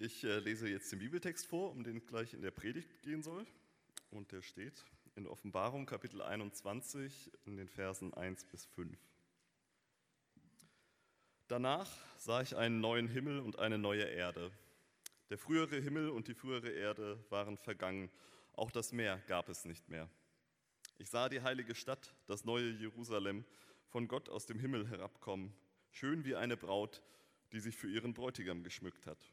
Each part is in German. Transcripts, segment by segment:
Ich äh, lese jetzt den Bibeltext vor, um den gleich in der Predigt gehen soll. Und der steht in Offenbarung Kapitel 21 in den Versen 1 bis 5. Danach sah ich einen neuen Himmel und eine neue Erde. Der frühere Himmel und die frühere Erde waren vergangen, auch das Meer gab es nicht mehr. Ich sah die heilige Stadt, das neue Jerusalem, von Gott aus dem Himmel herabkommen, schön wie eine Braut, die sich für ihren Bräutigam geschmückt hat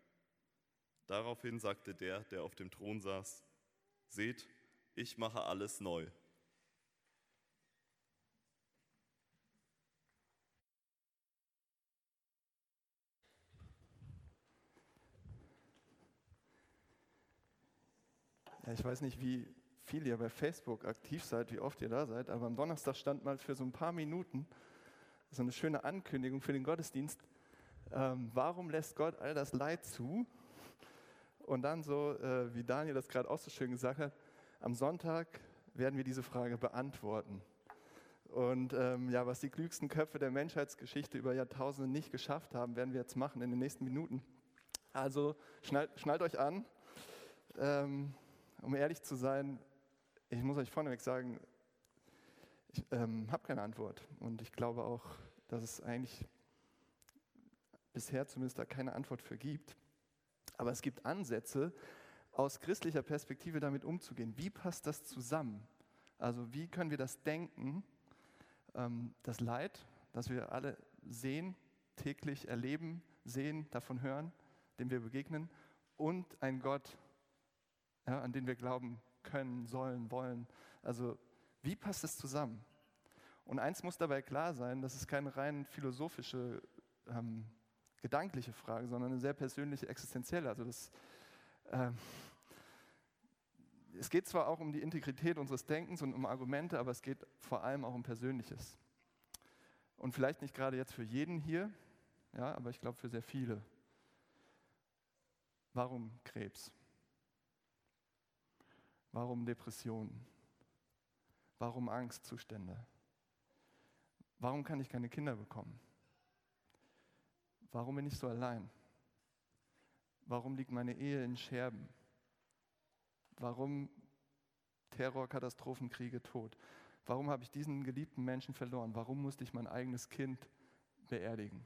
Daraufhin sagte der, der auf dem Thron saß, Seht, ich mache alles neu. Ja, ich weiß nicht, wie viel ihr bei Facebook aktiv seid, wie oft ihr da seid, aber am Donnerstag stand mal für so ein paar Minuten so eine schöne Ankündigung für den Gottesdienst. Ähm, warum lässt Gott all das Leid zu? Und dann so, äh, wie Daniel das gerade auch so schön gesagt hat, am Sonntag werden wir diese Frage beantworten. Und ähm, ja, was die klügsten Köpfe der Menschheitsgeschichte über Jahrtausende nicht geschafft haben, werden wir jetzt machen in den nächsten Minuten. Also schnallt, schnallt euch an. Ähm, um ehrlich zu sein, ich muss euch vorneweg sagen, ich ähm, habe keine Antwort. Und ich glaube auch, dass es eigentlich bisher zumindest da keine Antwort für gibt. Aber es gibt Ansätze, aus christlicher Perspektive damit umzugehen. Wie passt das zusammen? Also wie können wir das denken, ähm, das Leid, das wir alle sehen, täglich erleben, sehen, davon hören, dem wir begegnen, und ein Gott, ja, an den wir glauben können, sollen, wollen. Also wie passt das zusammen? Und eins muss dabei klar sein, das ist keine rein philosophische ähm, gedankliche Frage, sondern eine sehr persönliche, existenzielle. Also das, äh, es geht zwar auch um die Integrität unseres Denkens und um Argumente, aber es geht vor allem auch um Persönliches. Und vielleicht nicht gerade jetzt für jeden hier, ja, aber ich glaube für sehr viele. Warum Krebs? Warum Depressionen? Warum Angstzustände? Warum kann ich keine Kinder bekommen? Warum bin ich so allein? Warum liegt meine Ehe in Scherben? Warum Terror, Katastrophen, Kriege, Tod? Warum habe ich diesen geliebten Menschen verloren? Warum musste ich mein eigenes Kind beerdigen?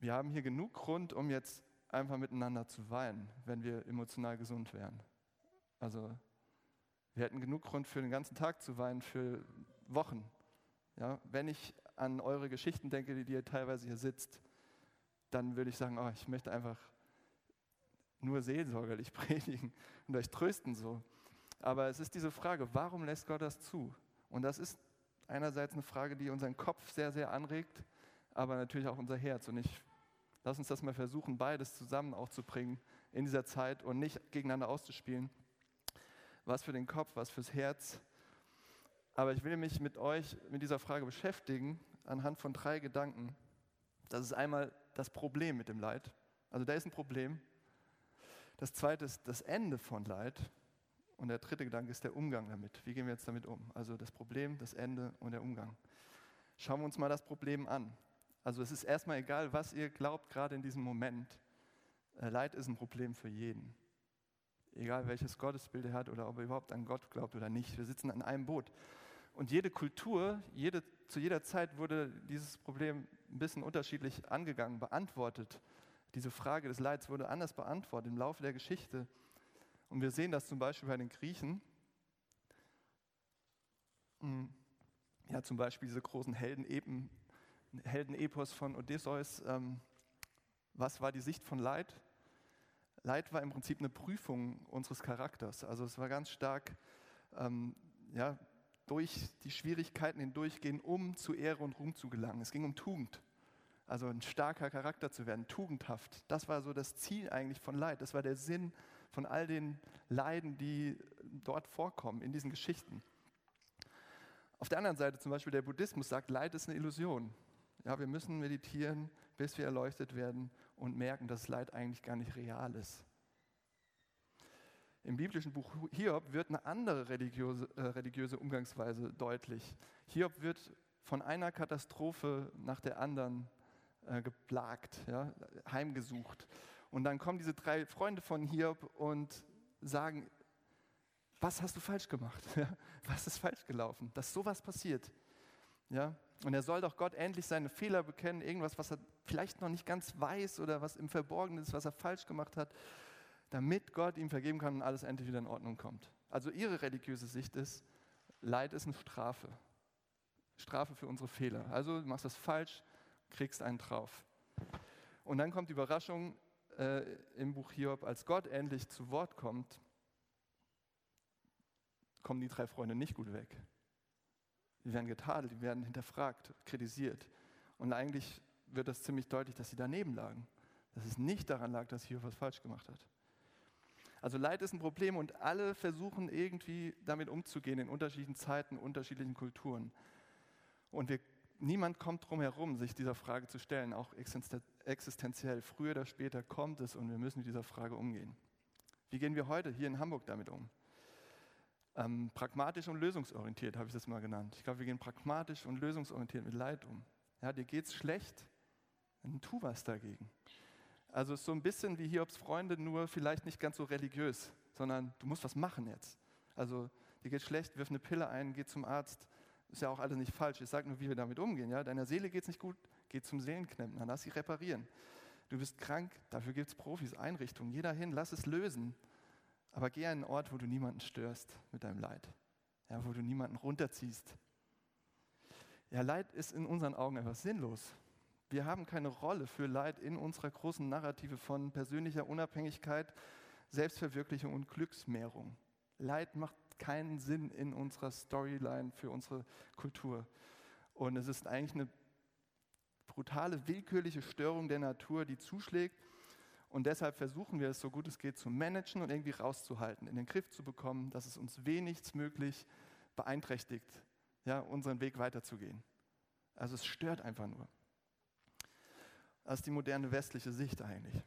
Wir haben hier genug Grund, um jetzt einfach miteinander zu weinen, wenn wir emotional gesund wären. Also wir hätten genug Grund für den ganzen Tag zu weinen, für Wochen. Ja, wenn ich an eure Geschichten denke, die ihr teilweise hier sitzt, dann würde ich sagen, oh, ich möchte einfach nur seelsorgerlich predigen und euch trösten so. Aber es ist diese Frage, warum lässt Gott das zu? Und das ist einerseits eine Frage, die unseren Kopf sehr, sehr anregt, aber natürlich auch unser Herz. Und ich lass uns das mal versuchen, beides zusammen auch zu bringen in dieser Zeit und nicht gegeneinander auszuspielen. Was für den Kopf, was fürs Herz. Aber ich will mich mit euch mit dieser Frage beschäftigen anhand von drei Gedanken. Das ist einmal das Problem mit dem Leid. Also da ist ein Problem. Das zweite ist das Ende von Leid. Und der dritte Gedanke ist der Umgang damit. Wie gehen wir jetzt damit um? Also das Problem, das Ende und der Umgang. Schauen wir uns mal das Problem an. Also es ist erstmal egal, was ihr glaubt gerade in diesem Moment. Äh, Leid ist ein Problem für jeden. Egal welches Gottesbild er hat oder ob er überhaupt an Gott glaubt oder nicht. Wir sitzen an einem Boot. Und jede Kultur, jede, zu jeder Zeit wurde dieses Problem ein bisschen unterschiedlich angegangen, beantwortet. Diese Frage des Leids wurde anders beantwortet im Laufe der Geschichte. Und wir sehen das zum Beispiel bei den Griechen. Hm. Ja, zum Beispiel diese großen Heldenepen, Heldenepos von Odysseus. Ähm, was war die Sicht von Leid? Leid war im Prinzip eine Prüfung unseres Charakters. Also es war ganz stark ähm, ja, durch die Schwierigkeiten hindurchgehen, um zu Ehre und Ruhm zu gelangen. Es ging um Tugend. Also ein starker Charakter zu werden, tugendhaft. Das war so das Ziel eigentlich von Leid. Das war der Sinn von all den Leiden, die dort vorkommen in diesen Geschichten. Auf der anderen Seite zum Beispiel der Buddhismus sagt, Leid ist eine Illusion. Ja, wir müssen meditieren, bis wir erleuchtet werden und merken, dass Leid eigentlich gar nicht real ist. Im biblischen Buch Hiob wird eine andere religiöse, äh, religiöse Umgangsweise deutlich. Hiob wird von einer Katastrophe nach der anderen äh, geplagt, ja, heimgesucht. Und dann kommen diese drei Freunde von Hiob und sagen, was hast du falsch gemacht? Ja, was ist falsch gelaufen, dass sowas passiert? Ja, und er soll doch Gott endlich seine Fehler bekennen, irgendwas, was er vielleicht noch nicht ganz weiß oder was im Verborgenen ist, was er falsch gemacht hat damit Gott ihm vergeben kann und alles endlich wieder in Ordnung kommt. Also ihre religiöse Sicht ist, Leid ist eine Strafe. Strafe für unsere Fehler. Also du machst das falsch, kriegst einen drauf. Und dann kommt die Überraschung äh, im Buch Hiob, als Gott endlich zu Wort kommt, kommen die drei Freunde nicht gut weg. Die werden getadelt, die werden hinterfragt, kritisiert. Und eigentlich wird das ziemlich deutlich, dass sie daneben lagen. Dass es nicht daran lag, dass Hiob was falsch gemacht hat. Also Leid ist ein Problem und alle versuchen irgendwie damit umzugehen in unterschiedlichen Zeiten, unterschiedlichen Kulturen. Und wir, niemand kommt drum herum, sich dieser Frage zu stellen, auch existenziell. Früher oder später kommt es und wir müssen mit dieser Frage umgehen. Wie gehen wir heute hier in Hamburg damit um? Ähm, pragmatisch und lösungsorientiert habe ich das mal genannt. Ich glaube, wir gehen pragmatisch und lösungsorientiert mit Leid um. Ja, dir geht es schlecht, dann tu was dagegen. Also so ein bisschen wie Hiobs Freunde, nur vielleicht nicht ganz so religiös, sondern du musst was machen jetzt. Also dir geht schlecht, wirf eine Pille ein, geh zum Arzt. Ist ja auch alles nicht falsch. Ich sage nur, wie wir damit umgehen. Ja? Deiner Seele geht es nicht gut, geh zum Seelenklempner, lass sie reparieren. Du bist krank, dafür gibt es Profis, Einrichtungen. Jeder hin, lass es lösen. Aber geh an einen Ort, wo du niemanden störst mit deinem Leid. Ja, wo du niemanden runterziehst. Ja, Leid ist in unseren Augen etwas sinnlos. Wir haben keine Rolle für Leid in unserer großen Narrative von persönlicher Unabhängigkeit, Selbstverwirklichung und Glücksmehrung. Leid macht keinen Sinn in unserer Storyline für unsere Kultur. Und es ist eigentlich eine brutale, willkürliche Störung der Natur, die zuschlägt. Und deshalb versuchen wir es so gut es geht zu managen und irgendwie rauszuhalten, in den Griff zu bekommen, dass es uns wenigstmöglich beeinträchtigt, ja, unseren Weg weiterzugehen. Also es stört einfach nur als die moderne westliche Sicht eigentlich.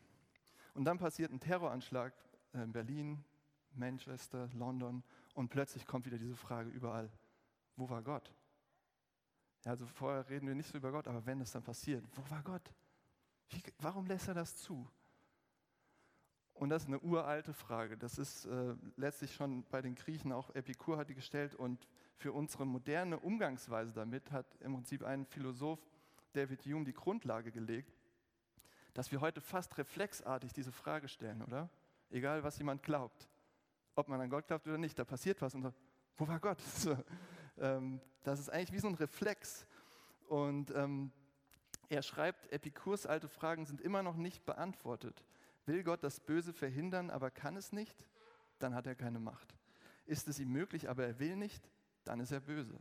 Und dann passiert ein Terroranschlag in Berlin, Manchester, London und plötzlich kommt wieder diese Frage überall, wo war Gott? Ja, also vorher reden wir nicht so über Gott, aber wenn es dann passiert, wo war Gott? Wie, warum lässt er das zu? Und das ist eine uralte Frage. Das ist äh, letztlich schon bei den Griechen auch Epikur hat die gestellt und für unsere moderne Umgangsweise damit hat im Prinzip ein Philosoph David Hume die Grundlage gelegt dass wir heute fast reflexartig diese Frage stellen, oder? Egal, was jemand glaubt. Ob man an Gott glaubt oder nicht, da passiert was und so, wo war Gott? Ähm, das ist eigentlich wie so ein Reflex. Und ähm, er schreibt, Epikurs alte Fragen sind immer noch nicht beantwortet. Will Gott das Böse verhindern, aber kann es nicht? Dann hat er keine Macht. Ist es ihm möglich, aber er will nicht? Dann ist er böse.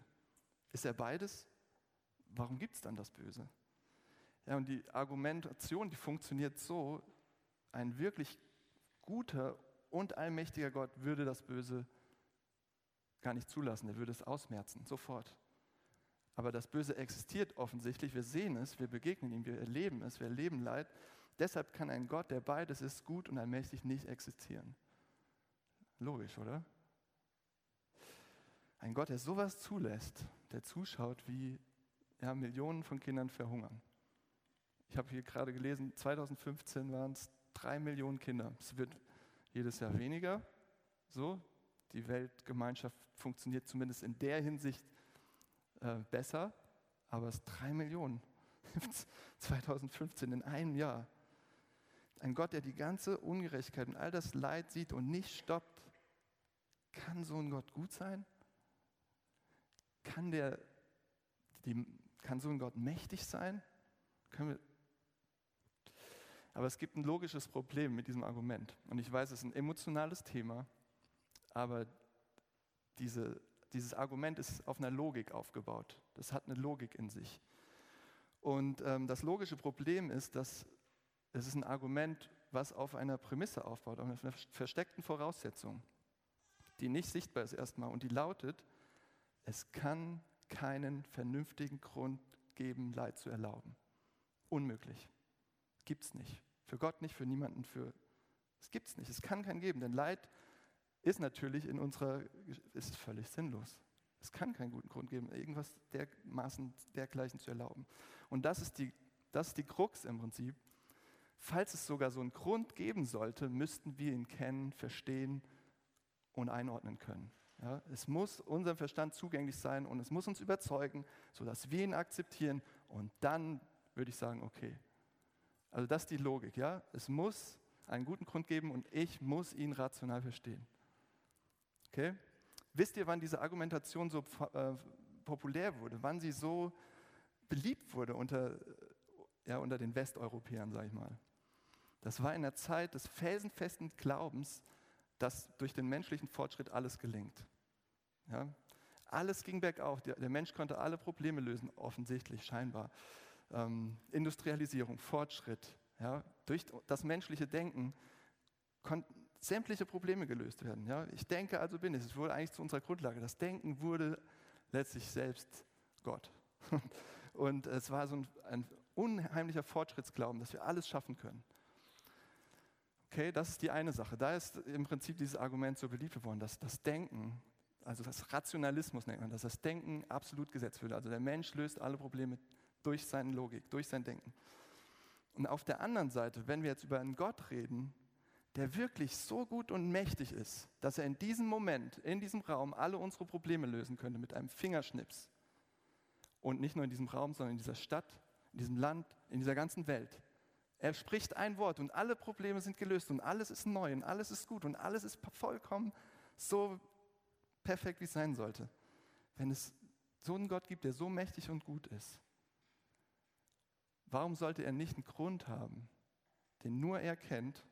Ist er beides? Warum gibt es dann das Böse? Ja, und die Argumentation, die funktioniert so, ein wirklich guter und allmächtiger Gott würde das Böse gar nicht zulassen, er würde es ausmerzen, sofort. Aber das Böse existiert offensichtlich, wir sehen es, wir begegnen ihm, wir erleben es, wir erleben Leid. Deshalb kann ein Gott, der beides ist, gut und allmächtig nicht existieren. Logisch, oder? Ein Gott, der sowas zulässt, der zuschaut, wie ja, Millionen von Kindern verhungern. Ich habe hier gerade gelesen, 2015 waren es drei Millionen Kinder. Es wird jedes Jahr weniger. So, die Weltgemeinschaft funktioniert zumindest in der Hinsicht äh, besser, aber es sind drei Millionen. 2015 in einem Jahr. Ein Gott, der die ganze Ungerechtigkeit und all das Leid sieht und nicht stoppt. Kann so ein Gott gut sein? Kann, der, die, kann so ein Gott mächtig sein? Können wir aber es gibt ein logisches Problem mit diesem Argument. Und ich weiß, es ist ein emotionales Thema, aber diese, dieses Argument ist auf einer Logik aufgebaut. Das hat eine Logik in sich. Und ähm, das logische Problem ist, dass es ist ein Argument, was auf einer Prämisse aufbaut, auf einer versteckten Voraussetzung, die nicht sichtbar ist erstmal und die lautet, es kann keinen vernünftigen Grund geben, Leid zu erlauben. Unmöglich. Gibt es nicht. Für Gott nicht, für niemanden, für. Es gibt es nicht. Es kann keinen geben, denn Leid ist natürlich in unserer. ist völlig sinnlos. Es kann keinen guten Grund geben, irgendwas dermaßen dergleichen zu erlauben. Und das ist die, das ist die Krux im Prinzip. Falls es sogar so einen Grund geben sollte, müssten wir ihn kennen, verstehen und einordnen können. Ja, es muss unserem Verstand zugänglich sein und es muss uns überzeugen, sodass wir ihn akzeptieren und dann würde ich sagen, okay. Also das ist die Logik. Ja? Es muss einen guten Grund geben und ich muss ihn rational verstehen. Okay? Wisst ihr, wann diese Argumentation so äh, populär wurde, wann sie so beliebt wurde unter, ja, unter den Westeuropäern, sage ich mal? Das war in der Zeit des felsenfesten Glaubens, dass durch den menschlichen Fortschritt alles gelingt. Ja? Alles ging bergauf. Der, der Mensch konnte alle Probleme lösen, offensichtlich, scheinbar. Ähm, Industrialisierung, Fortschritt. Ja? Durch das menschliche Denken konnten sämtliche Probleme gelöst werden. Ja? Ich denke, also bin ich. Es wurde eigentlich zu unserer Grundlage. Das Denken wurde letztlich selbst Gott. Und es war so ein, ein unheimlicher Fortschrittsglauben, dass wir alles schaffen können. Okay, das ist die eine Sache. Da ist im Prinzip dieses Argument so beliebt geworden, dass das Denken, also das Rationalismus nennt man, dass das Denken absolut gesetzt wird. Also der Mensch löst alle Probleme durch seine Logik, durch sein Denken. Und auf der anderen Seite, wenn wir jetzt über einen Gott reden, der wirklich so gut und mächtig ist, dass er in diesem Moment, in diesem Raum alle unsere Probleme lösen könnte mit einem Fingerschnips. Und nicht nur in diesem Raum, sondern in dieser Stadt, in diesem Land, in dieser ganzen Welt. Er spricht ein Wort und alle Probleme sind gelöst und alles ist neu und alles ist gut und alles ist vollkommen so perfekt, wie es sein sollte. Wenn es so einen Gott gibt, der so mächtig und gut ist, warum sollte er nicht einen Grund haben, den nur er kennt,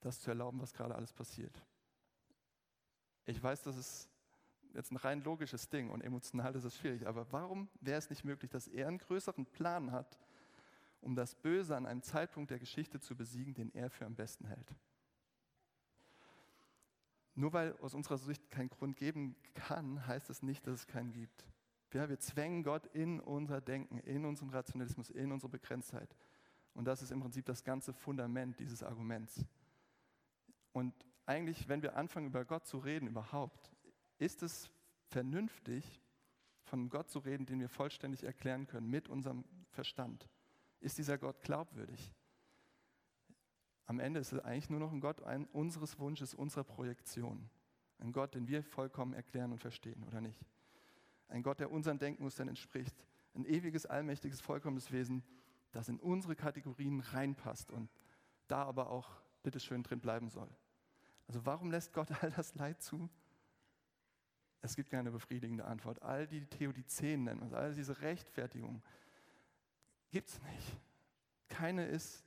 das zu erlauben, was gerade alles passiert? Ich weiß, das ist jetzt ein rein logisches Ding und emotional ist es schwierig, aber warum wäre es nicht möglich, dass er einen größeren Plan hat, um das Böse an einem Zeitpunkt der Geschichte zu besiegen, den er für am besten hält. Nur weil aus unserer Sicht kein Grund geben kann, heißt es nicht, dass es keinen gibt. Ja, wir zwängen Gott in unser Denken, in unseren Rationalismus, in unsere Begrenztheit. Und das ist im Prinzip das ganze Fundament dieses Arguments. Und eigentlich, wenn wir anfangen, über Gott zu reden überhaupt, ist es vernünftig, von Gott zu reden, den wir vollständig erklären können mit unserem Verstand ist dieser Gott glaubwürdig? Am Ende ist es eigentlich nur noch ein Gott ein, unseres Wunsches, unserer Projektion. Ein Gott, den wir vollkommen erklären und verstehen, oder nicht? Ein Gott, der unseren Denkmustern entspricht. Ein ewiges, allmächtiges, vollkommenes Wesen, das in unsere Kategorien reinpasst und da aber auch bitteschön drin bleiben soll. Also warum lässt Gott all das Leid zu? Es gibt keine befriedigende Antwort. All die Theodizeen nennen, also all diese Rechtfertigungen, Gibt es nicht. Keine ist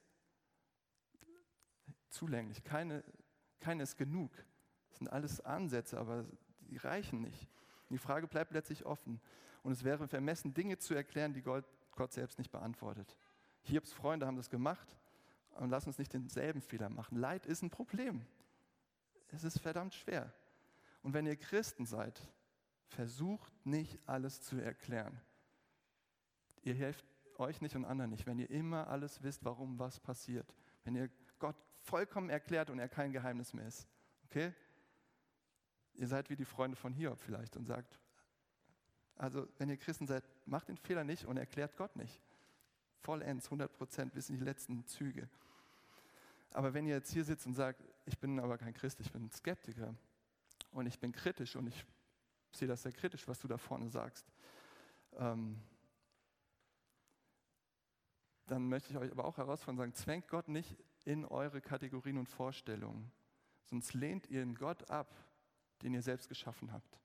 zulänglich, keine, keine ist genug. Das sind alles Ansätze, aber die reichen nicht. Die Frage bleibt letztlich offen. Und es wäre vermessen, Dinge zu erklären, die Gott, selbst nicht beantwortet. Hiobs Freunde haben das gemacht und lass uns nicht denselben Fehler machen. Leid ist ein Problem. Es ist verdammt schwer. Und wenn ihr Christen seid, versucht nicht alles zu erklären. Ihr helft euch nicht und anderen nicht, wenn ihr immer alles wisst, warum was passiert. Wenn ihr Gott vollkommen erklärt und er kein Geheimnis mehr ist. Okay? Ihr seid wie die Freunde von Hiob vielleicht und sagt, also wenn ihr Christen seid, macht den Fehler nicht und erklärt Gott nicht. Vollends, 100 Prozent bis in die letzten Züge. Aber wenn ihr jetzt hier sitzt und sagt, ich bin aber kein Christ, ich bin ein Skeptiker und ich bin kritisch und ich sehe das sehr kritisch, was du da vorne sagst, ähm, dann möchte ich euch aber auch herausfordern sagen, zwängt Gott nicht in eure Kategorien und Vorstellungen, sonst lehnt ihr den Gott ab, den ihr selbst geschaffen habt.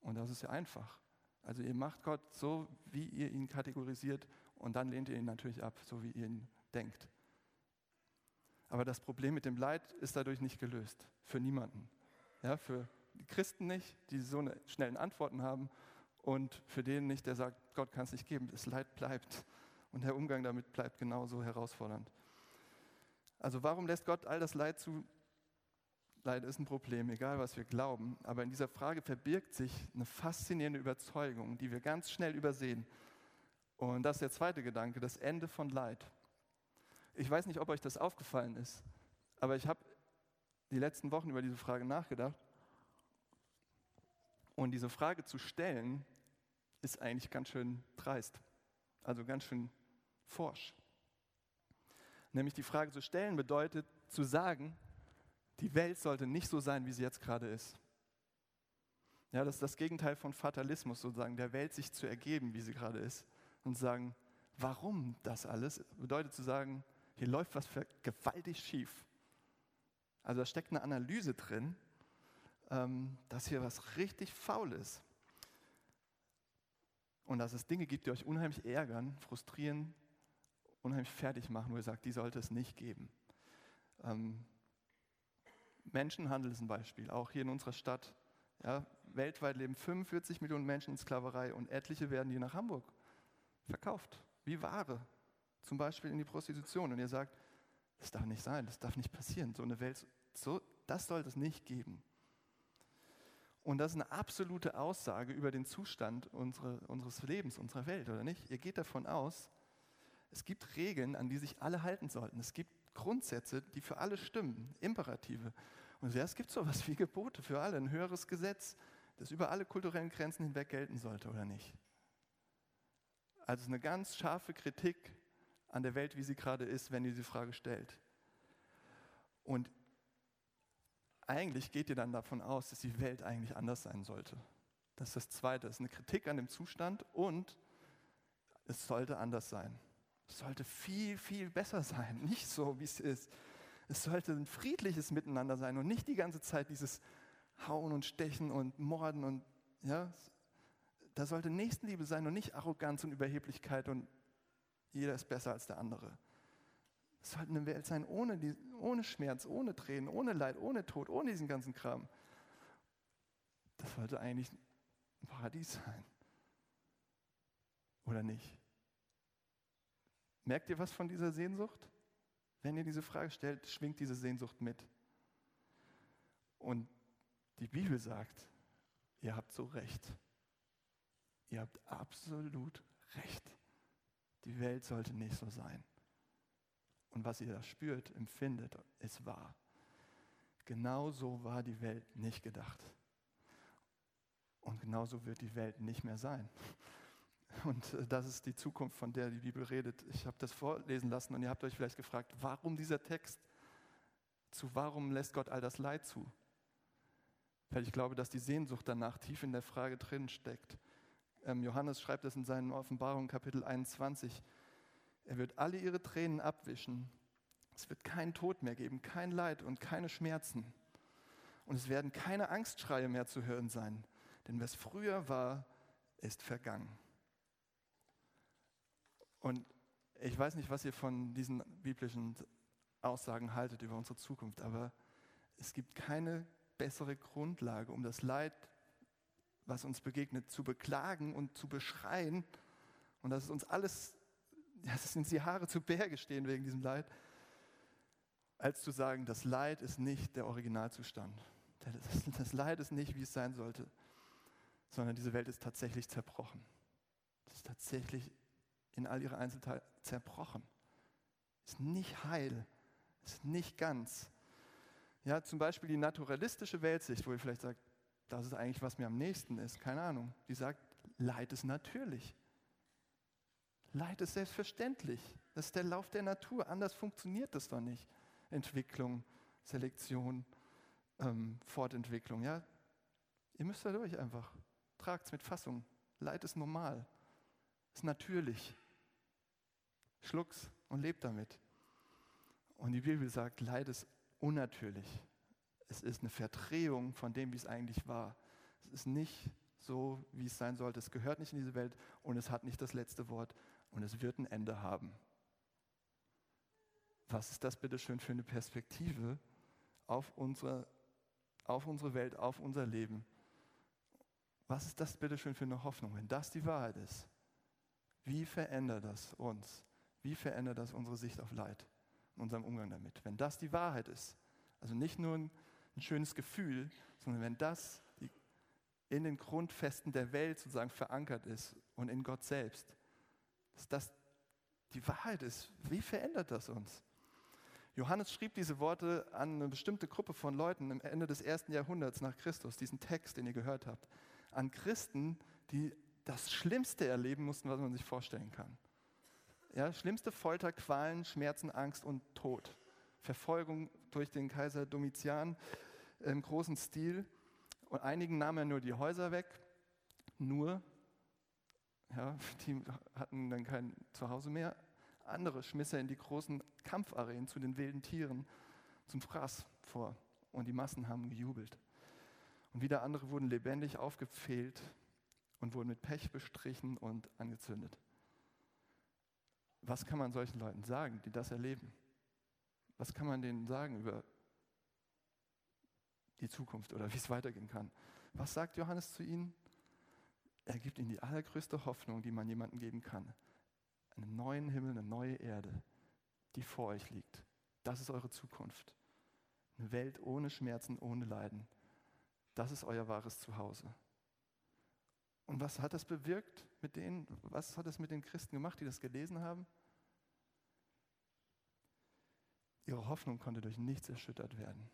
Und das ist ja einfach. Also ihr macht Gott so, wie ihr ihn kategorisiert und dann lehnt ihr ihn natürlich ab, so wie ihr ihn denkt. Aber das Problem mit dem Leid ist dadurch nicht gelöst. Für niemanden. Ja, für die Christen nicht, die so eine schnellen Antworten haben und für den nicht, der sagt, Gott kann es nicht geben. Das Leid bleibt und der Umgang damit bleibt genauso herausfordernd. Also warum lässt Gott all das Leid zu? Leid ist ein Problem, egal was wir glauben. Aber in dieser Frage verbirgt sich eine faszinierende Überzeugung, die wir ganz schnell übersehen. Und das ist der zweite Gedanke, das Ende von Leid. Ich weiß nicht, ob euch das aufgefallen ist, aber ich habe die letzten Wochen über diese Frage nachgedacht. Und diese Frage zu stellen, ist eigentlich ganz schön dreist, also ganz schön forsch. Nämlich die Frage zu stellen bedeutet zu sagen, die Welt sollte nicht so sein, wie sie jetzt gerade ist. Ja, das ist das Gegenteil von Fatalismus, sozusagen, der Welt sich zu ergeben, wie sie gerade ist. Und sagen, warum das alles? Bedeutet zu sagen, hier läuft was gewaltig schief. Also da steckt eine Analyse drin, ähm, dass hier was richtig faul ist. Und dass es Dinge gibt, die euch unheimlich ärgern, frustrieren, unheimlich fertig machen, wo ihr sagt, die sollte es nicht geben. Ähm, Menschenhandel ist ein Beispiel, auch hier in unserer Stadt. Ja, weltweit leben 45 Millionen Menschen in Sklaverei und etliche werden hier nach Hamburg verkauft, wie Ware, zum Beispiel in die Prostitution. Und ihr sagt, das darf nicht sein, das darf nicht passieren, so eine Welt, so, das sollte es nicht geben. Und das ist eine absolute Aussage über den Zustand unsere, unseres Lebens, unserer Welt, oder nicht? Ihr geht davon aus, es gibt Regeln, an die sich alle halten sollten. Es gibt Grundsätze, die für alle stimmen, Imperative. Und ja, es gibt sowas wie Gebote für alle, ein höheres Gesetz, das über alle kulturellen Grenzen hinweg gelten sollte, oder nicht? Also eine ganz scharfe Kritik an der Welt, wie sie gerade ist, wenn ihr diese Frage stellt. Und eigentlich geht ihr dann davon aus, dass die Welt eigentlich anders sein sollte. Das ist das Zweite, das ist eine Kritik an dem Zustand und es sollte anders sein. Es sollte viel, viel besser sein, nicht so, wie es ist. Es sollte ein friedliches Miteinander sein und nicht die ganze Zeit dieses Hauen und Stechen und Morden und ja, da sollte Nächstenliebe sein und nicht Arroganz und Überheblichkeit und jeder ist besser als der andere. Es sollte eine Welt sein ohne, die, ohne Schmerz, ohne Tränen, ohne Leid, ohne Tod, ohne diesen ganzen Kram. Das sollte eigentlich ein Paradies sein. Oder nicht? Merkt ihr was von dieser Sehnsucht? Wenn ihr diese Frage stellt, schwingt diese Sehnsucht mit. Und die Bibel sagt, ihr habt so recht. Ihr habt absolut recht. Die Welt sollte nicht so sein. Und was ihr da spürt, empfindet, ist wahr. Genau so war die Welt nicht gedacht. Und genauso wird die Welt nicht mehr sein. Und äh, das ist die Zukunft, von der die Bibel redet. Ich habe das vorlesen lassen und ihr habt euch vielleicht gefragt, warum dieser Text? Zu warum lässt Gott all das Leid zu? Weil ich glaube, dass die Sehnsucht danach tief in der Frage drin steckt. Ähm, Johannes schreibt es in seinen Offenbarungen Kapitel 21. Er wird alle ihre Tränen abwischen. Es wird keinen Tod mehr geben, kein Leid und keine Schmerzen. Und es werden keine Angstschreie mehr zu hören sein. Denn was früher war, ist vergangen. Und ich weiß nicht, was ihr von diesen biblischen Aussagen haltet über unsere Zukunft, aber es gibt keine bessere Grundlage, um das Leid, was uns begegnet, zu beklagen und zu beschreien und dass es uns alles, dass uns die Haare zu Berge stehen wegen diesem Leid, als zu sagen, das Leid ist nicht der Originalzustand. Das Leid ist nicht, wie es sein sollte, sondern diese Welt ist tatsächlich zerbrochen. Es ist tatsächlich in all ihre Einzelteile zerbrochen. Ist nicht heil, ist nicht ganz. Ja, zum Beispiel die naturalistische Weltsicht, wo ihr vielleicht sagt, das ist eigentlich, was mir am nächsten ist, keine Ahnung. Die sagt, Leid ist natürlich. Leid ist selbstverständlich. Das ist der Lauf der Natur. Anders funktioniert das doch nicht. Entwicklung, Selektion, ähm, Fortentwicklung. Ja? Ihr müsst da durch einfach. Tragt es mit Fassung. Leid ist normal. Ist natürlich. Schluck's und lebt damit. Und die Bibel sagt, Leid ist unnatürlich. Es ist eine Verdrehung von dem, wie es eigentlich war. Es ist nicht so, wie es sein sollte. Es gehört nicht in diese Welt und es hat nicht das letzte Wort und es wird ein Ende haben. Was ist das bitte schön für eine Perspektive auf unsere, auf unsere Welt, auf unser Leben? Was ist das bitte schön für eine Hoffnung? Wenn das die Wahrheit ist, wie verändert das uns? Wie verändert das unsere Sicht auf Leid, in unserem Umgang damit? Wenn das die Wahrheit ist, also nicht nur ein, schönes Gefühl, sondern wenn das in den Grundfesten der Welt sozusagen verankert ist und in Gott selbst, dass das die Wahrheit ist, wie verändert das uns? Johannes schrieb diese Worte an eine bestimmte Gruppe von Leuten am Ende des ersten Jahrhunderts nach Christus, diesen Text, den ihr gehört habt, an Christen, die das Schlimmste erleben mussten, was man sich vorstellen kann. Ja, schlimmste Folter, Qualen, Schmerzen, Angst und Tod. Verfolgung durch den Kaiser Domitian im großen Stil. Und einigen nahm er nur die Häuser weg, nur, ja, die hatten dann kein Zuhause mehr. Andere schmiss er in die großen Kampfarenen zu den wilden Tieren zum Fraß vor. Und die Massen haben gejubelt. Und wieder andere wurden lebendig aufgepfählt und wurden mit Pech bestrichen und angezündet. Was kann man solchen Leuten sagen, die das erleben? Was kann man denen sagen über die Zukunft oder wie es weitergehen kann? Was sagt Johannes zu ihnen? Er gibt ihnen die allergrößte Hoffnung, die man jemandem geben kann. Einen neuen Himmel, eine neue Erde, die vor euch liegt. Das ist eure Zukunft. Eine Welt ohne Schmerzen, ohne Leiden. Das ist euer wahres Zuhause. Und was hat das bewirkt mit denen? Was hat es mit den Christen gemacht, die das gelesen haben? Ihre Hoffnung konnte durch nichts erschüttert werden.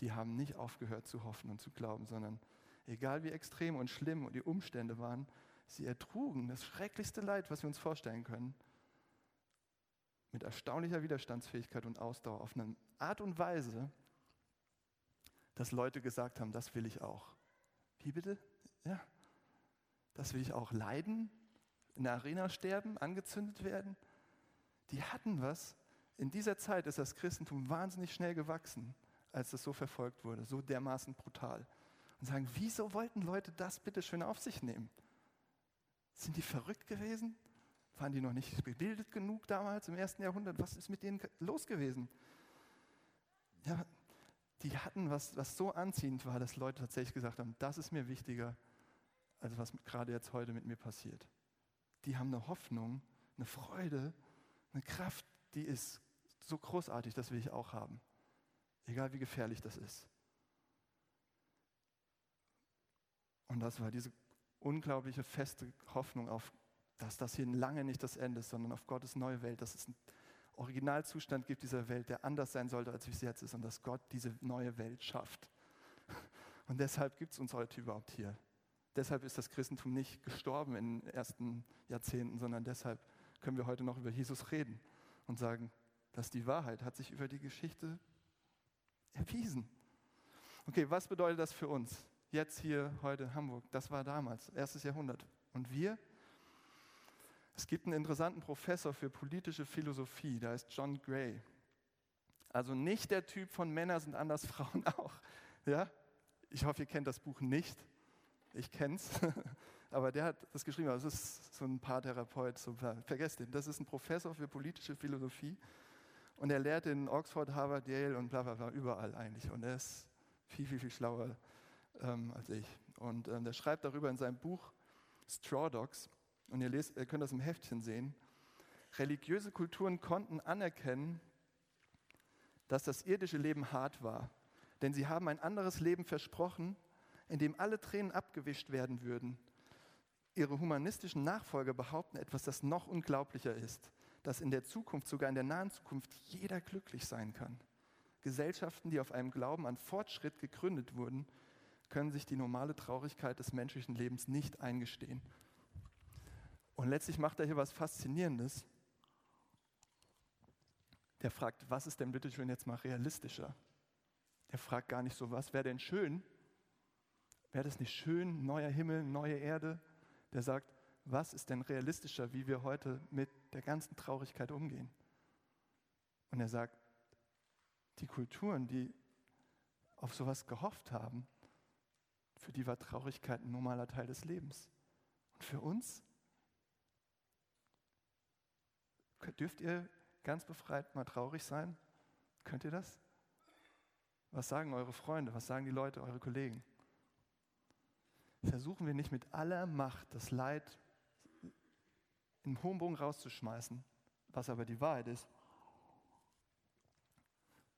Die haben nicht aufgehört zu hoffen und zu glauben, sondern egal wie extrem und schlimm die Umstände waren, sie ertrugen das schrecklichste Leid, was wir uns vorstellen können, mit erstaunlicher Widerstandsfähigkeit und Ausdauer auf eine Art und Weise, dass Leute gesagt haben, das will ich auch. Wie bitte? Ja, das will ich auch. Leiden, in der Arena sterben, angezündet werden. Die hatten was. In dieser Zeit ist das Christentum wahnsinnig schnell gewachsen, als es so verfolgt wurde, so dermaßen brutal. Und sagen, wieso wollten Leute das bitte schön auf sich nehmen? Sind die verrückt gewesen? Waren die noch nicht gebildet genug damals im ersten Jahrhundert? Was ist mit denen los gewesen? Ja, die hatten was, was so anziehend war, dass Leute tatsächlich gesagt haben, das ist mir wichtiger, als was gerade jetzt heute mit mir passiert. Die haben eine Hoffnung, eine Freude, eine Kraft, die ist so großartig, das will ich auch haben. Egal wie gefährlich das ist. Und das war diese unglaubliche feste Hoffnung auf, dass das hier lange nicht das Ende ist, sondern auf Gottes neue Welt, dass es ein Originalzustand gibt dieser Welt, der anders sein sollte, als wie es jetzt ist und dass Gott diese neue Welt schafft. Und deshalb gibt es uns heute überhaupt hier. Deshalb ist das Christentum nicht gestorben in den ersten Jahrzehnten, sondern deshalb können wir heute noch über Jesus reden und sagen, dass die Wahrheit hat sich über die Geschichte erwiesen. Okay, was bedeutet das für uns? Jetzt hier, heute in Hamburg. Das war damals, erstes Jahrhundert. Und wir? Es gibt einen interessanten Professor für politische Philosophie, der heißt John Gray. Also nicht der Typ von Männer sind anders, Frauen auch. Ja? Ich hoffe, ihr kennt das Buch nicht. Ich kenne es. Aber der hat das geschrieben. Also das ist so ein Paartherapeut. So, vergesst den. Das ist ein Professor für politische Philosophie. Und er lehrt in Oxford, Harvard, Yale und bla bla bla, überall eigentlich. Und er ist viel, viel, viel schlauer ähm, als ich. Und ähm, der schreibt darüber in seinem Buch Straw Dogs und ihr, lest, ihr könnt das im Heftchen sehen, religiöse Kulturen konnten anerkennen, dass das irdische Leben hart war. Denn sie haben ein anderes Leben versprochen, in dem alle Tränen abgewischt werden würden. Ihre humanistischen Nachfolger behaupten etwas, das noch unglaublicher ist, dass in der Zukunft, sogar in der nahen Zukunft, jeder glücklich sein kann. Gesellschaften, die auf einem Glauben an Fortschritt gegründet wurden, können sich die normale Traurigkeit des menschlichen Lebens nicht eingestehen. Und letztlich macht er hier was Faszinierendes. Der fragt, was ist denn bitte schön jetzt mal realistischer? Er fragt gar nicht so, was wäre denn schön? Wäre das nicht schön, neuer Himmel, neue Erde? Der sagt, was ist denn realistischer, wie wir heute mit der ganzen Traurigkeit umgehen? Und er sagt, die Kulturen, die auf sowas gehofft haben, für die war Traurigkeit ein normaler Teil des Lebens. Und für uns Dürft ihr ganz befreit mal traurig sein? Könnt ihr das? Was sagen eure Freunde? Was sagen die Leute, eure Kollegen? versuchen wir nicht mit aller Macht das Leid in hohem Bogen rauszuschmeißen, was aber die Wahrheit ist,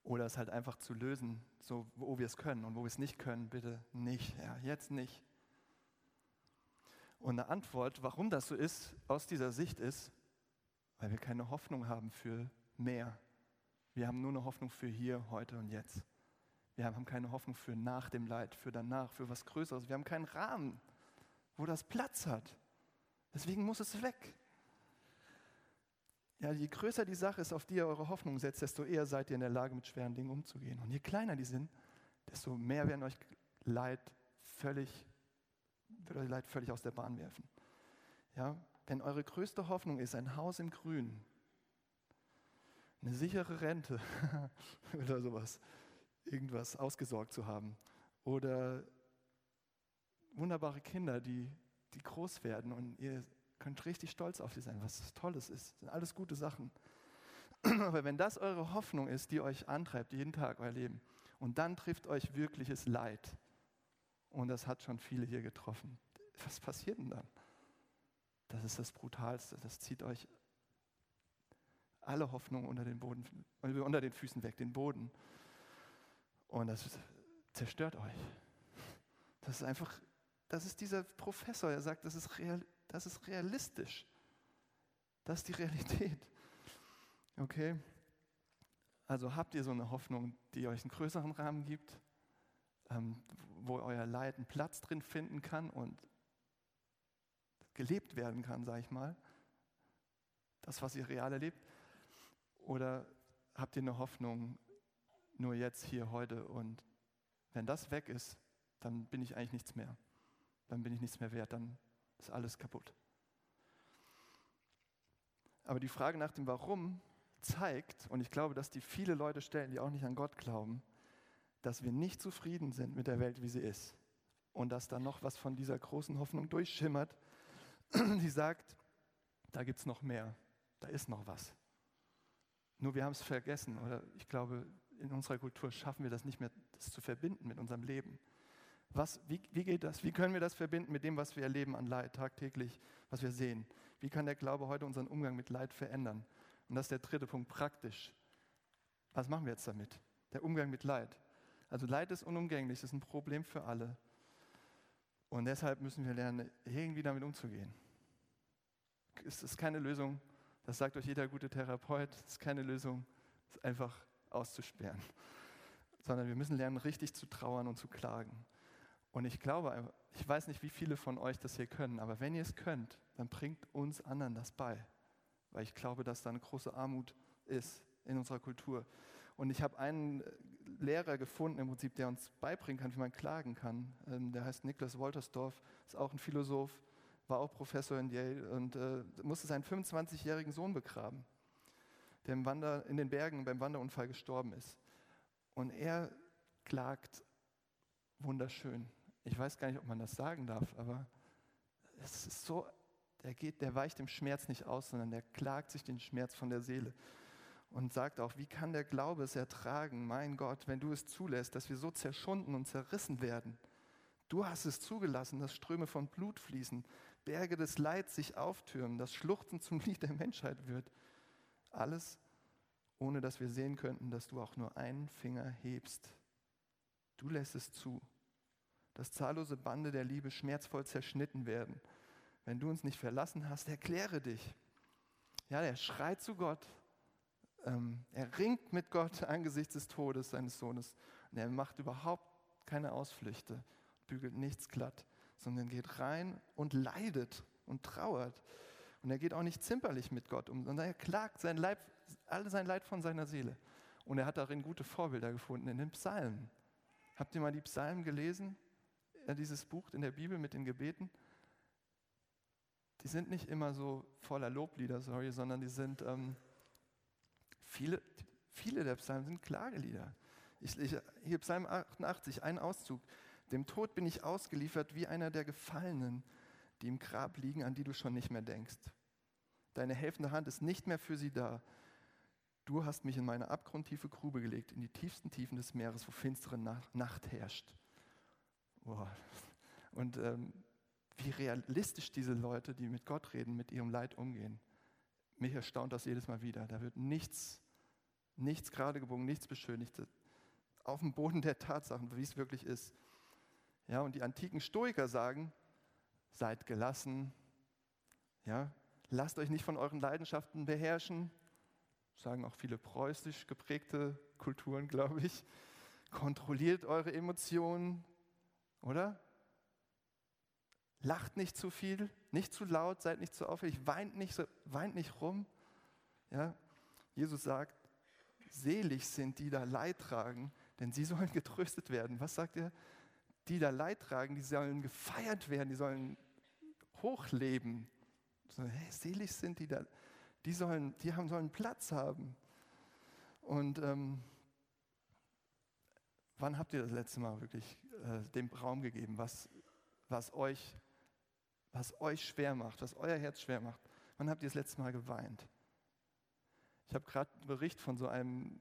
oder es halt einfach zu lösen, so wo wir es können und wo wir es nicht können, bitte nicht, ja, jetzt nicht. Und eine Antwort, warum das so ist, aus dieser Sicht ist, weil wir keine Hoffnung haben für mehr. Wir haben nur eine Hoffnung für hier, heute und jetzt. Wir haben keine Hoffnung für nach dem Leid, für danach, für was Größeres. Wir haben keinen Rahmen, wo das Platz hat. Deswegen muss es weg. Ja, je größer die Sache ist, auf die ihr eure Hoffnung setzt, desto eher seid ihr in der Lage, mit schweren Dingen umzugehen. Und je kleiner die sind, desto mehr werden euch Leid völlig, wird euch Leid völlig aus der Bahn werfen. Ja, wenn eure größte Hoffnung ist, ein Haus im Grün, eine sichere Rente oder sowas, irgendwas ausgesorgt zu haben oder wunderbare Kinder, die, die groß werden und ihr könnt richtig stolz auf sie sein, was Tolles ist. Das sind alles gute Sachen. Aber wenn das eure Hoffnung ist, die euch antreibt, jeden Tag euer Leben, und dann trifft euch wirkliches Leid, und das hat schon viele hier getroffen, was passiert denn dann? Das ist das Brutalste. Das zieht euch alle Hoffnung unter den, Boden, unter den Füßen weg, den Boden. Und das zerstört euch. Das ist einfach, das ist dieser Professor, er sagt, das ist, real, das ist realistisch. Das ist die Realität. Okay? Also habt ihr so eine Hoffnung, die euch einen größeren Rahmen gibt, ähm, wo euer Leid einen Platz drin finden kann und gelebt werden kann, sage ich mal. Das, was ihr real erlebt. Oder habt ihr eine Hoffnung nur jetzt, hier, heute und wenn das weg ist, dann bin ich eigentlich nichts mehr. Dann bin ich nichts mehr wert, dann ist alles kaputt. Aber die Frage nach dem Warum zeigt, und ich glaube, dass die viele Leute stellen, die auch nicht an Gott glauben, dass wir nicht zufrieden sind mit der Welt, wie sie ist. Und dass da noch was von dieser großen Hoffnung durchschimmert, die sagt, da gibt es noch mehr, da ist noch was. Nur wir haben es vergessen oder ich glaube, in unserer Kultur schaffen wir das nicht mehr, das zu verbinden mit unserem Leben. Was, wie, wie geht das? Wie können wir das verbinden mit dem, was wir erleben an Leid tagtäglich, was wir sehen? Wie kann der Glaube heute unseren Umgang mit Leid verändern? Und das ist der dritte Punkt, praktisch. Was machen wir jetzt damit? Der Umgang mit Leid. Also Leid ist unumgänglich, es ist ein Problem für alle. Und deshalb müssen wir lernen, irgendwie damit umzugehen. Es ist keine Lösung, das sagt euch jeder gute Therapeut, es ist keine Lösung, es einfach auszusperren. Sondern wir müssen lernen, richtig zu trauern und zu klagen. Und ich glaube, ich weiß nicht, wie viele von euch das hier können, aber wenn ihr es könnt, dann bringt uns anderen das bei. Weil ich glaube, dass da eine große Armut ist in unserer Kultur. Und ich habe einen Lehrer gefunden, im Prinzip, der uns beibringen kann, wie man klagen kann. Ähm, der heißt Niklas Woltersdorf, ist auch ein Philosoph, war auch Professor in Yale und äh, musste seinen 25-jährigen Sohn begraben, der im Wander, in den Bergen beim Wanderunfall gestorben ist. Und er klagt wunderschön. Ich weiß gar nicht, ob man das sagen darf, aber es ist so, der geht, der weicht dem Schmerz nicht aus, sondern der klagt sich den Schmerz von der Seele und sagt auch, wie kann der Glaube es ertragen, mein Gott, wenn du es zulässt, dass wir so zerschunden und zerrissen werden. Du hast es zugelassen, dass Ströme von Blut fließen, Berge des Leids sich auftürmen, dass Schluchzen zum Lied der Menschheit wird. Alles, ohne dass wir sehen könnten, dass du auch nur einen Finger hebst. Du lässt es zu, dass zahllose Bande der Liebe schmerzvoll zerschnitten werden. Wenn du uns nicht verlassen hast, erkläre dich. Ja, er schreit zu Gott, ähm, er ringt mit Gott angesichts des Todes seines Sohnes. Und er macht überhaupt keine Ausflüchte, bügelt nichts glatt, sondern geht rein und leidet und trauert. Und er geht auch nicht zimperlich mit Gott um, sondern er klagt sein Leib, all sein Leid von seiner Seele. Und er hat darin gute Vorbilder gefunden in den Psalmen. Habt ihr mal die Psalmen gelesen? Dieses Buch in der Bibel mit den Gebeten? Die sind nicht immer so voller Loblieder, sorry, sondern die sind ähm, Viele, viele der Psalmen sind Klagelieder. Ich, ich, hier Psalm 88, ein Auszug. Dem Tod bin ich ausgeliefert wie einer der Gefallenen, die im Grab liegen, an die du schon nicht mehr denkst. Deine helfende Hand ist nicht mehr für sie da. Du hast mich in meine abgrundtiefe Grube gelegt, in die tiefsten Tiefen des Meeres, wo finstere Nacht herrscht. Boah. Und ähm, wie realistisch diese Leute, die mit Gott reden, mit ihrem Leid umgehen. Mich erstaunt das jedes Mal wieder. Da wird nichts, nichts gerade gebogen, nichts beschönigt. Auf dem Boden der Tatsachen, wie es wirklich ist. Ja, und die antiken Stoiker sagen, seid gelassen, ja, lasst euch nicht von euren Leidenschaften beherrschen, sagen auch viele preußisch geprägte Kulturen, glaube ich. Kontrolliert eure Emotionen, oder? Lacht nicht zu viel, nicht zu laut, seid nicht zu auffällig, weint nicht, weint nicht rum. Ja? Jesus sagt, selig sind die da Leid tragen, denn sie sollen getröstet werden. Was sagt er? Die da Leid tragen, die sollen gefeiert werden, die sollen hochleben. So, hey, selig sind die da, die sollen, die haben, sollen Platz haben. Und ähm, wann habt ihr das letzte Mal wirklich äh, dem Raum gegeben, was, was euch was euch schwer macht, was euer Herz schwer macht. Wann habt ihr das letzte Mal geweint? Ich habe gerade einen Bericht von so einem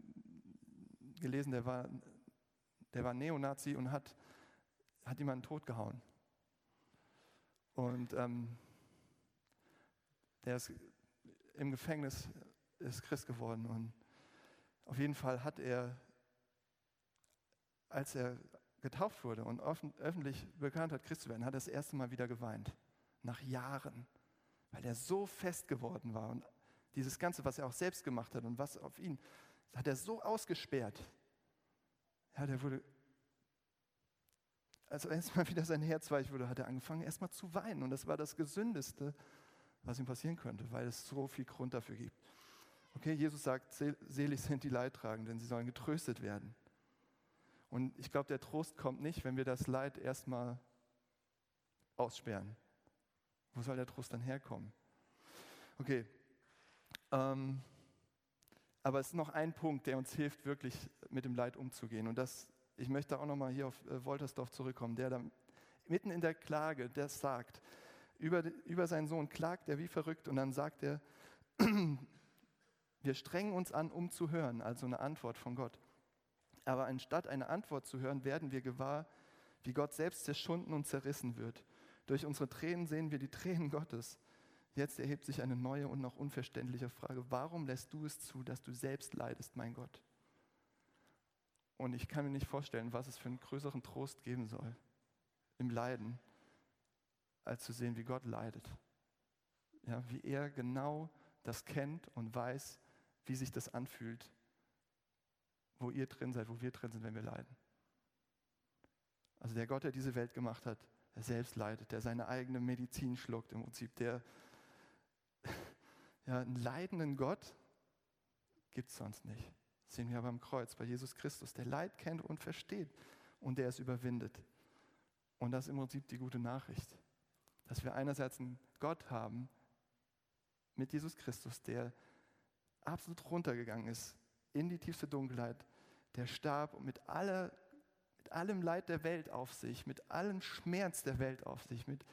gelesen, der war, der war Neonazi und hat, hat jemanden totgehauen. Und ähm, der ist im Gefängnis, ist Christ geworden. Und auf jeden Fall hat er, als er getauft wurde und öffentlich bekannt hat, Christ zu werden, hat er das erste Mal wieder geweint nach Jahren, weil er so fest geworden war und dieses Ganze, was er auch selbst gemacht hat und was auf ihn, hat er so ausgesperrt. Ja, der wurde, als erstmal wieder sein Herz weich wurde, hat er angefangen, erstmal zu weinen. Und das war das Gesündeste, was ihm passieren könnte, weil es so viel Grund dafür gibt. Okay, Jesus sagt, selig sind die Leidtragenden, denn sie sollen getröstet werden. Und ich glaube, der Trost kommt nicht, wenn wir das Leid erstmal aussperren. Wo soll der Trost dann herkommen? Okay. Ähm, aber es ist noch ein Punkt, der uns hilft, wirklich mit dem Leid umzugehen. Und das, ich möchte auch nochmal hier auf äh, Woltersdorf zurückkommen, der da mitten in der Klage, der sagt, über, über seinen Sohn klagt er wie verrückt und dann sagt er, wir strengen uns an, um zu hören, also eine Antwort von Gott. Aber anstatt eine Antwort zu hören, werden wir gewahr, wie Gott selbst zerschunden und zerrissen wird. Durch unsere Tränen sehen wir die Tränen Gottes. Jetzt erhebt sich eine neue und noch unverständliche Frage. Warum lässt du es zu, dass du selbst leidest, mein Gott? Und ich kann mir nicht vorstellen, was es für einen größeren Trost geben soll im Leiden, als zu sehen, wie Gott leidet. Ja, wie er genau das kennt und weiß, wie sich das anfühlt, wo ihr drin seid, wo wir drin sind, wenn wir leiden. Also der Gott, der diese Welt gemacht hat, der selbst leidet, der seine eigene Medizin schluckt im Prinzip, der ja, einen leidenden Gott gibt es sonst nicht. Das sehen wir beim Kreuz, bei Jesus Christus, der Leid kennt und versteht und der es überwindet. Und das ist im Prinzip die gute Nachricht, dass wir einerseits einen Gott haben mit Jesus Christus, der absolut runtergegangen ist in die tiefste Dunkelheit, der starb und mit aller mit allem Leid der Welt auf sich, mit allem Schmerz der Welt auf sich, mit,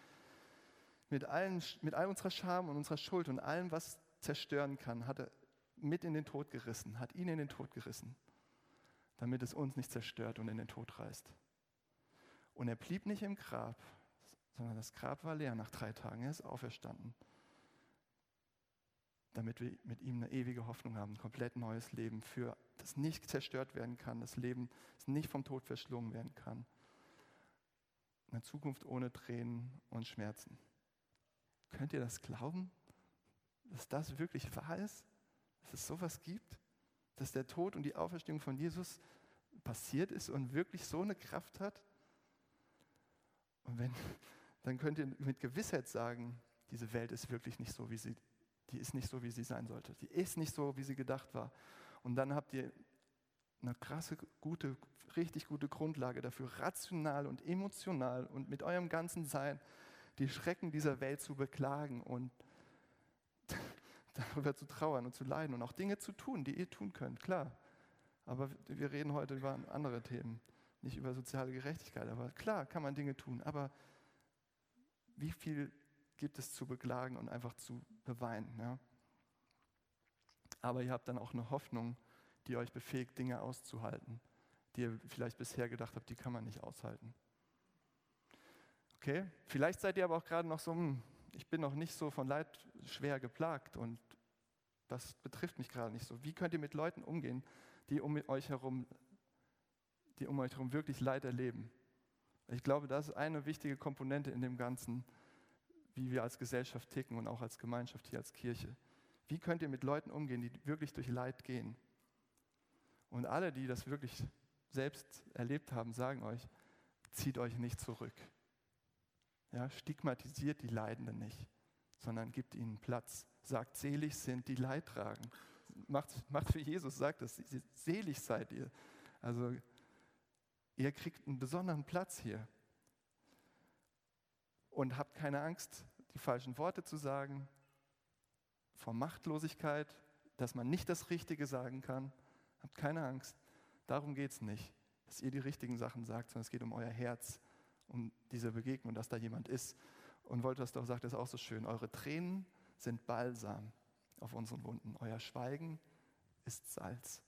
mit, allen, mit all unserer Scham und unserer Schuld und allem, was zerstören kann, hat er mit in den Tod gerissen, hat ihn in den Tod gerissen, damit es uns nicht zerstört und in den Tod reißt. Und er blieb nicht im Grab, sondern das Grab war leer nach drei Tagen. Er ist auferstanden, damit wir mit ihm eine ewige Hoffnung haben, ein komplett neues Leben für das nicht zerstört werden kann, das Leben, das nicht vom Tod verschlungen werden kann. Eine Zukunft ohne Tränen und Schmerzen. Könnt ihr das glauben, dass das wirklich wahr ist? Dass es sowas gibt? Dass der Tod und die Auferstehung von Jesus passiert ist und wirklich so eine Kraft hat? Und wenn, dann könnt ihr mit Gewissheit sagen, diese Welt ist wirklich nicht so, wie sie, die ist nicht so, wie sie sein sollte. Die ist nicht so, wie sie gedacht war. Und dann habt ihr eine krasse, gute, richtig gute Grundlage dafür, rational und emotional und mit eurem ganzen Sein die Schrecken dieser Welt zu beklagen und darüber zu trauern und zu leiden und auch Dinge zu tun, die ihr tun könnt, klar. Aber wir reden heute über andere Themen, nicht über soziale Gerechtigkeit. Aber klar kann man Dinge tun, aber wie viel gibt es zu beklagen und einfach zu beweinen? Ja? aber ihr habt dann auch eine Hoffnung, die euch befähigt, Dinge auszuhalten, die ihr vielleicht bisher gedacht habt, die kann man nicht aushalten. Okay? Vielleicht seid ihr aber auch gerade noch so, hm, ich bin noch nicht so von Leid schwer geplagt und das betrifft mich gerade nicht so. Wie könnt ihr mit Leuten umgehen, die um euch herum, die um euch herum wirklich Leid erleben? Ich glaube, das ist eine wichtige Komponente in dem Ganzen, wie wir als Gesellschaft ticken und auch als Gemeinschaft hier als Kirche. Wie könnt ihr mit Leuten umgehen, die wirklich durch Leid gehen? Und alle, die das wirklich selbst erlebt haben, sagen euch, zieht euch nicht zurück. Ja, stigmatisiert die Leidenden nicht, sondern gibt ihnen Platz. Sagt, selig sind die Leidtragen. Macht, macht für Jesus, sagt es, selig seid ihr. Also ihr kriegt einen besonderen Platz hier. Und habt keine Angst, die falschen Worte zu sagen, vor Machtlosigkeit, dass man nicht das Richtige sagen kann. Habt keine Angst. Darum geht es nicht, dass ihr die richtigen Sachen sagt, sondern es geht um euer Herz, um diese Begegnung, dass da jemand ist. Und Wolters doch sagt das auch so schön, eure Tränen sind Balsam auf unseren Wunden, euer Schweigen ist Salz.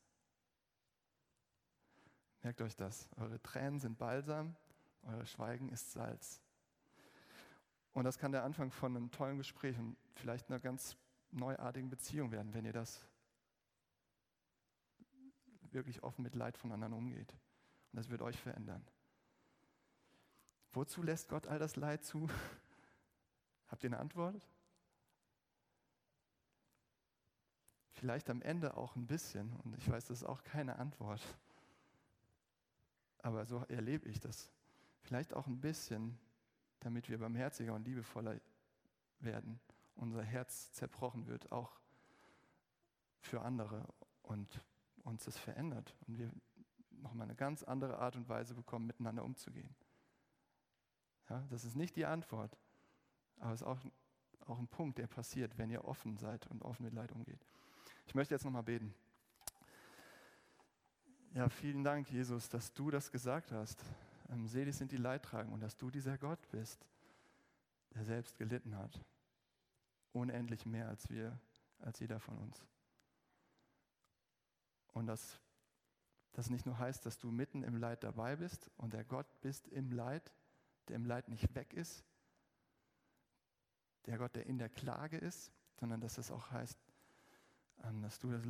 Merkt euch das, eure Tränen sind Balsam, euer Schweigen ist Salz. Und das kann der Anfang von einem tollen Gespräch und vielleicht einer ganz neuartigen Beziehung werden, wenn ihr das wirklich offen mit Leid von anderen umgeht. Und das wird euch verändern. Wozu lässt Gott all das Leid zu? Habt ihr eine Antwort? Vielleicht am Ende auch ein bisschen, und ich weiß, das ist auch keine Antwort, aber so erlebe ich das. Vielleicht auch ein bisschen, damit wir barmherziger und liebevoller werden, unser Herz zerbrochen wird, auch für andere und uns das verändert und wir nochmal eine ganz andere Art und Weise bekommen, miteinander umzugehen. Ja, das ist nicht die Antwort, aber es ist auch, auch ein Punkt, der passiert, wenn ihr offen seid und offen mit Leid umgeht. Ich möchte jetzt nochmal beten. Ja, vielen Dank, Jesus, dass du das gesagt hast. Ähm, selig sind die Leidtragen und dass du dieser Gott bist, der selbst gelitten hat. Unendlich mehr als wir, als jeder von uns. Und dass das nicht nur heißt, dass du mitten im Leid dabei bist und der Gott bist im Leid, der im Leid nicht weg ist, der Gott, der in der Klage ist, sondern dass es auch heißt, ähm, dass du das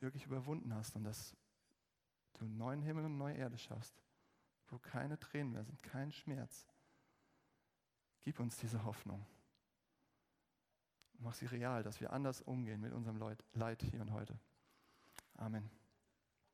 wirklich überwunden hast und dass du einen neuen Himmel und eine neue Erde schaffst, wo keine Tränen mehr sind, kein Schmerz. Gib uns diese Hoffnung. Mach sie real, dass wir anders umgehen mit unserem Leid hier und heute. Amen.